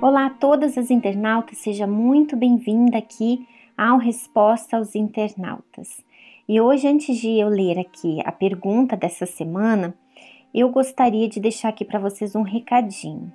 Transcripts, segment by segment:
Olá a todas as internautas, seja muito bem-vinda aqui ao Resposta aos Internautas. E hoje, antes de eu ler aqui a pergunta dessa semana, eu gostaria de deixar aqui para vocês um recadinho.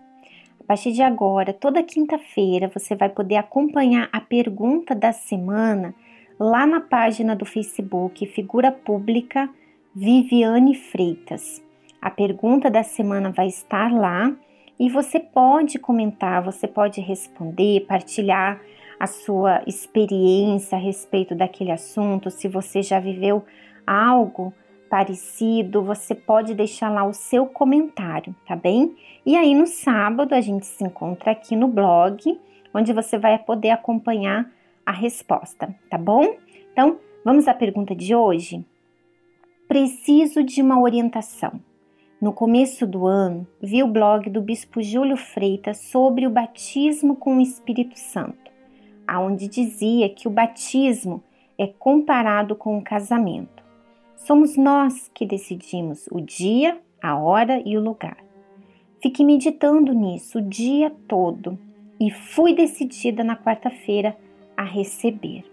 A partir de agora, toda quinta-feira, você vai poder acompanhar a pergunta da semana lá na página do Facebook Figura Pública Viviane Freitas. A pergunta da semana vai estar lá e você pode comentar, você pode responder, partilhar a sua experiência a respeito daquele assunto, se você já viveu algo parecido, você pode deixar lá o seu comentário, tá bem? E aí no sábado a gente se encontra aqui no blog, onde você vai poder acompanhar a resposta, tá bom? Então, vamos à pergunta de hoje? Preciso de uma orientação. No começo do ano, vi o blog do bispo Júlio Freitas sobre o batismo com o Espírito Santo, aonde dizia que o batismo é comparado com o casamento. Somos nós que decidimos o dia, a hora e o lugar. Fiquei meditando nisso o dia todo e fui decidida na quarta-feira a receber.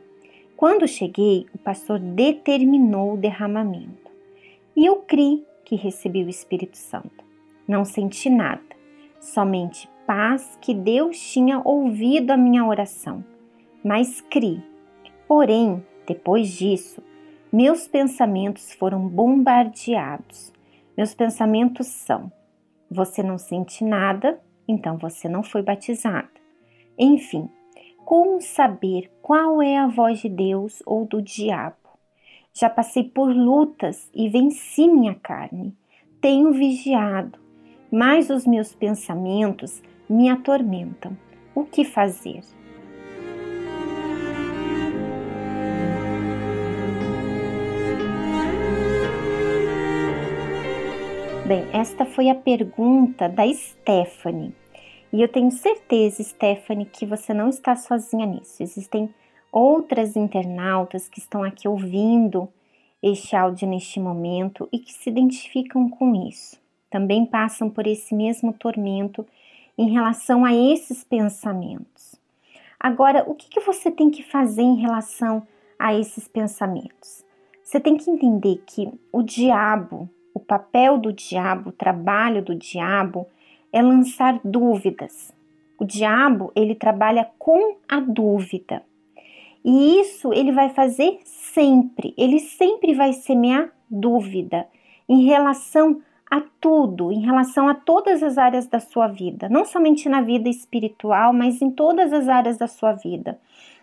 Quando cheguei, o pastor determinou o derramamento e eu criei que recebi o Espírito Santo. Não senti nada, somente paz que Deus tinha ouvido a minha oração, mas criei. Porém, depois disso, meus pensamentos foram bombardeados. Meus pensamentos são: você não sente nada, então você não foi batizada. Enfim, como saber qual é a voz de Deus ou do diabo? Já passei por lutas e venci minha carne. Tenho vigiado, mas os meus pensamentos me atormentam. O que fazer? Bem, esta foi a pergunta da Stephanie. E eu tenho certeza, Stephanie, que você não está sozinha nisso. Existem outras internautas que estão aqui ouvindo este áudio neste momento e que se identificam com isso. Também passam por esse mesmo tormento em relação a esses pensamentos. Agora, o que, que você tem que fazer em relação a esses pensamentos? Você tem que entender que o diabo, o papel do diabo, o trabalho do diabo é lançar dúvidas. O diabo, ele trabalha com a dúvida. E isso ele vai fazer sempre. Ele sempre vai semear dúvida em relação a tudo, em relação a todas as áreas da sua vida, não somente na vida espiritual, mas em todas as áreas da sua vida.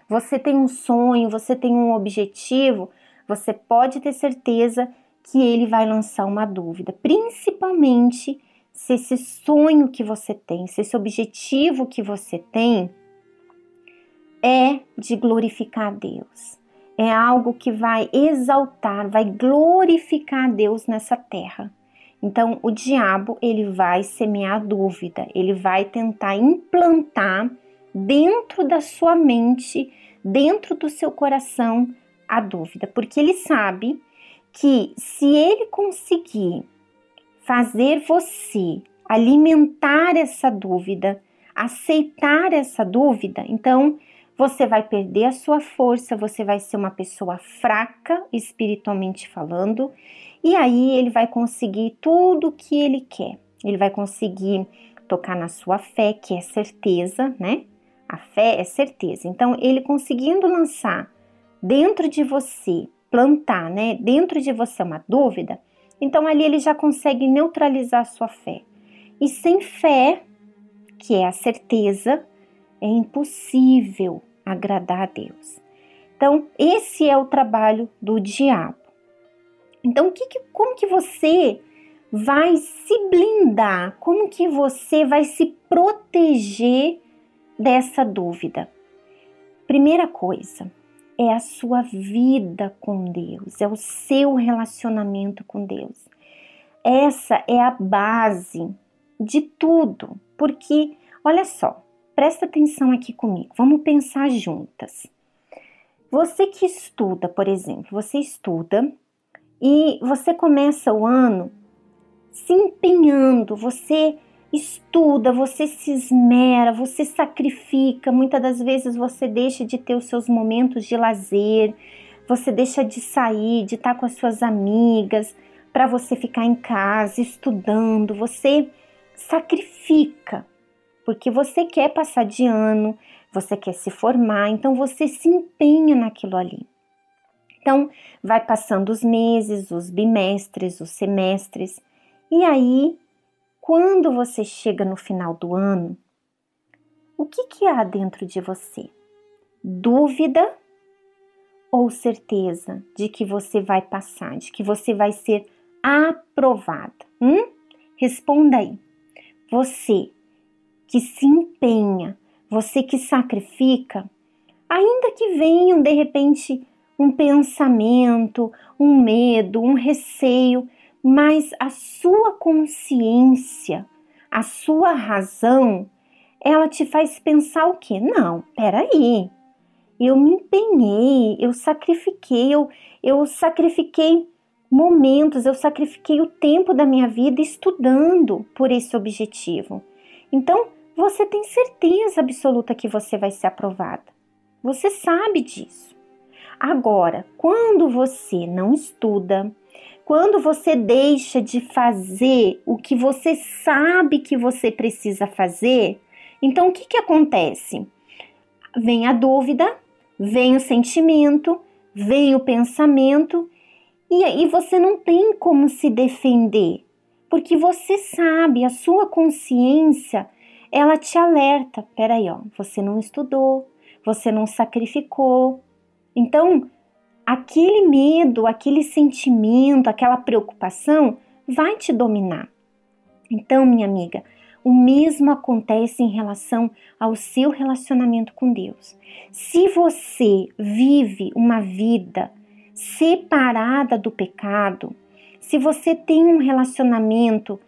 Você tem um sonho, você tem um objetivo, você pode ter certeza que ele vai lançar uma dúvida, principalmente se esse sonho que você tem, se esse objetivo que você tem é de glorificar a Deus. É algo que vai exaltar, vai glorificar a Deus nessa terra. Então, o diabo, ele vai semear dúvida, ele vai tentar implantar dentro da sua mente, dentro do seu coração, a dúvida, porque ele sabe que se ele conseguir fazer você alimentar essa dúvida, aceitar essa dúvida, então você vai perder a sua força, você vai ser uma pessoa fraca espiritualmente falando, e aí ele vai conseguir tudo o que ele quer. Ele vai conseguir tocar na sua fé, que é certeza, né? A fé é certeza. Então, ele conseguindo lançar dentro de você plantar, né, dentro de você uma dúvida, então ali ele já consegue neutralizar a sua fé. E sem fé, que é a certeza, é impossível agradar a Deus. Então, esse é o trabalho do diabo. Então, que, como que você vai se blindar? Como que você vai se proteger dessa dúvida? Primeira coisa, é a sua vida com Deus, é o seu relacionamento com Deus. Essa é a base de tudo, porque olha só, presta atenção aqui comigo, vamos pensar juntas. Você que estuda, por exemplo, você estuda e você começa o ano se empenhando, você estuda, você se esmera, você sacrifica, muitas das vezes você deixa de ter os seus momentos de lazer, você deixa de sair, de estar com as suas amigas, para você ficar em casa estudando, você sacrifica, porque você quer passar de ano, você quer se formar, então você se empenha naquilo ali. Então, vai passando os meses, os bimestres, os semestres, e aí quando você chega no final do ano, o que, que há dentro de você? Dúvida ou certeza de que você vai passar, de que você vai ser aprovada? Hum? Responda aí. Você que se empenha, você que sacrifica, ainda que venham de repente um pensamento, um medo, um receio, mas a sua consciência, a sua razão, ela te faz pensar o quê? Não, peraí, eu me empenhei, eu sacrifiquei, eu, eu sacrifiquei momentos, eu sacrifiquei o tempo da minha vida estudando por esse objetivo. Então, você tem certeza absoluta que você vai ser aprovada. Você sabe disso. Agora, quando você não estuda, quando você deixa de fazer o que você sabe que você precisa fazer, então o que, que acontece? Vem a dúvida, vem o sentimento, vem o pensamento, e aí você não tem como se defender, porque você sabe, a sua consciência, ela te alerta. Peraí, ó, você não estudou, você não sacrificou. Então, aquele medo, aquele sentimento, aquela preocupação vai te dominar. Então, minha amiga, o mesmo acontece em relação ao seu relacionamento com Deus. Se você vive uma vida separada do pecado, se você tem um relacionamento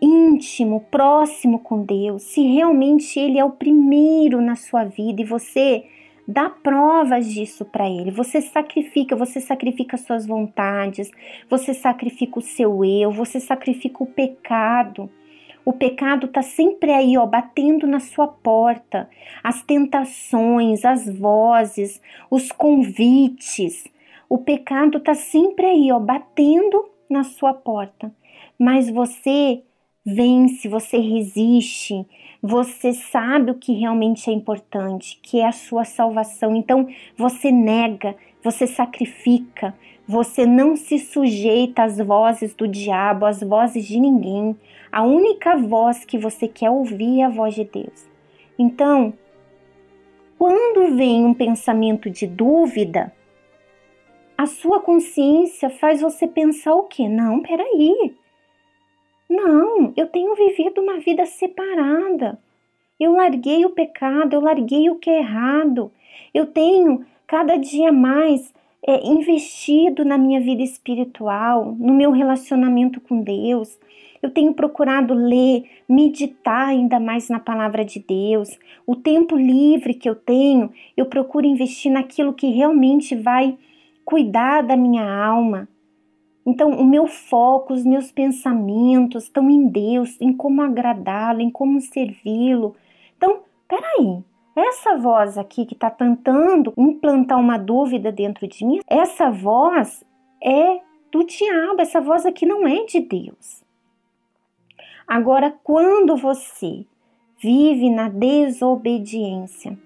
íntimo, próximo com Deus, se realmente Ele é o primeiro na sua vida e você dá provas disso para ele. Você sacrifica, você sacrifica suas vontades, você sacrifica o seu eu, você sacrifica o pecado. O pecado está sempre aí, ó, batendo na sua porta. As tentações, as vozes, os convites. O pecado está sempre aí, ó, batendo na sua porta. Mas você vence, você resiste, você sabe o que realmente é importante, que é a sua salvação. Então você nega, você sacrifica, você não se sujeita às vozes do diabo, às vozes de ninguém. A única voz que você quer ouvir é a voz de Deus. Então, quando vem um pensamento de dúvida, a sua consciência faz você pensar o quê? Não, peraí. Não, eu tenho vivido uma vida separada. Eu larguei o pecado, eu larguei o que é errado. Eu tenho cada dia mais é, investido na minha vida espiritual, no meu relacionamento com Deus. Eu tenho procurado ler, meditar ainda mais na palavra de Deus. O tempo livre que eu tenho, eu procuro investir naquilo que realmente vai cuidar da minha alma, então, o meu foco, os meus pensamentos estão em Deus, em como agradá-lo, em como servi-lo. Então, peraí, essa voz aqui que está tentando implantar uma dúvida dentro de mim, essa voz é do diabo, essa voz aqui não é de Deus. Agora, quando você vive na desobediência,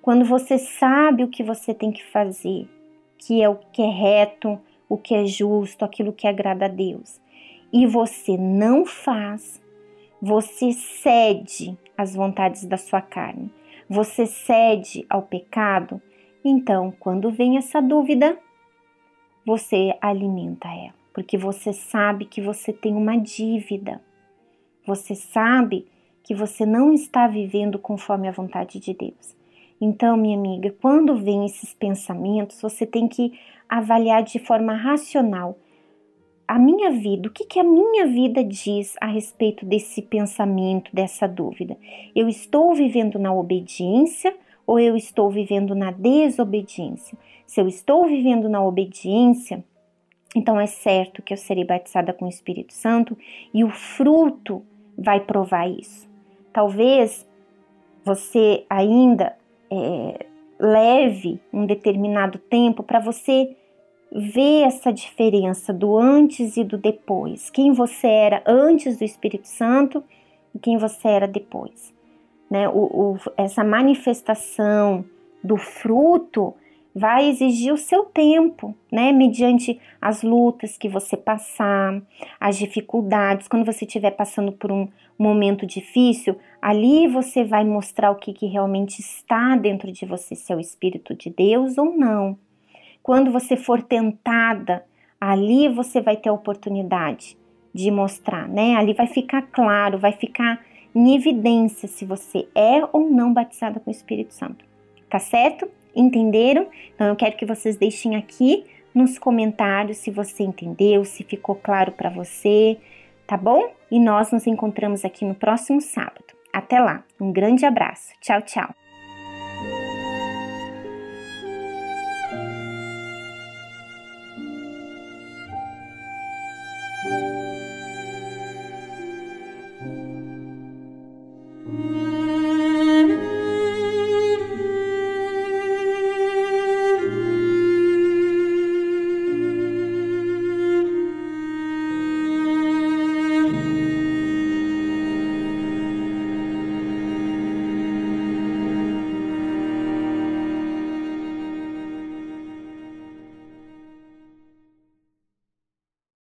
quando você sabe o que você tem que fazer, que é o que é reto, o que é justo, aquilo que agrada a Deus, e você não faz, você cede às vontades da sua carne, você cede ao pecado, então quando vem essa dúvida, você alimenta ela, porque você sabe que você tem uma dívida, você sabe que você não está vivendo conforme a vontade de Deus. Então, minha amiga, quando vem esses pensamentos, você tem que avaliar de forma racional a minha vida, o que, que a minha vida diz a respeito desse pensamento, dessa dúvida. Eu estou vivendo na obediência ou eu estou vivendo na desobediência? Se eu estou vivendo na obediência, então é certo que eu serei batizada com o Espírito Santo e o fruto vai provar isso. Talvez você ainda é, leve um determinado tempo para você ver essa diferença do antes e do depois. Quem você era antes do Espírito Santo e quem você era depois. Né? O, o, essa manifestação do fruto vai exigir o seu tempo, né? Mediante as lutas que você passar, as dificuldades, quando você estiver passando por um momento difícil, ali você vai mostrar o que, que realmente está dentro de você, se é o Espírito de Deus ou não. Quando você for tentada, ali você vai ter a oportunidade de mostrar, né? Ali vai ficar claro, vai ficar em evidência se você é ou não batizada com o Espírito Santo. Tá certo? Entenderam? Então eu quero que vocês deixem aqui nos comentários se você entendeu, se ficou claro para você, tá bom? E nós nos encontramos aqui no próximo sábado. Até lá, um grande abraço. Tchau, tchau.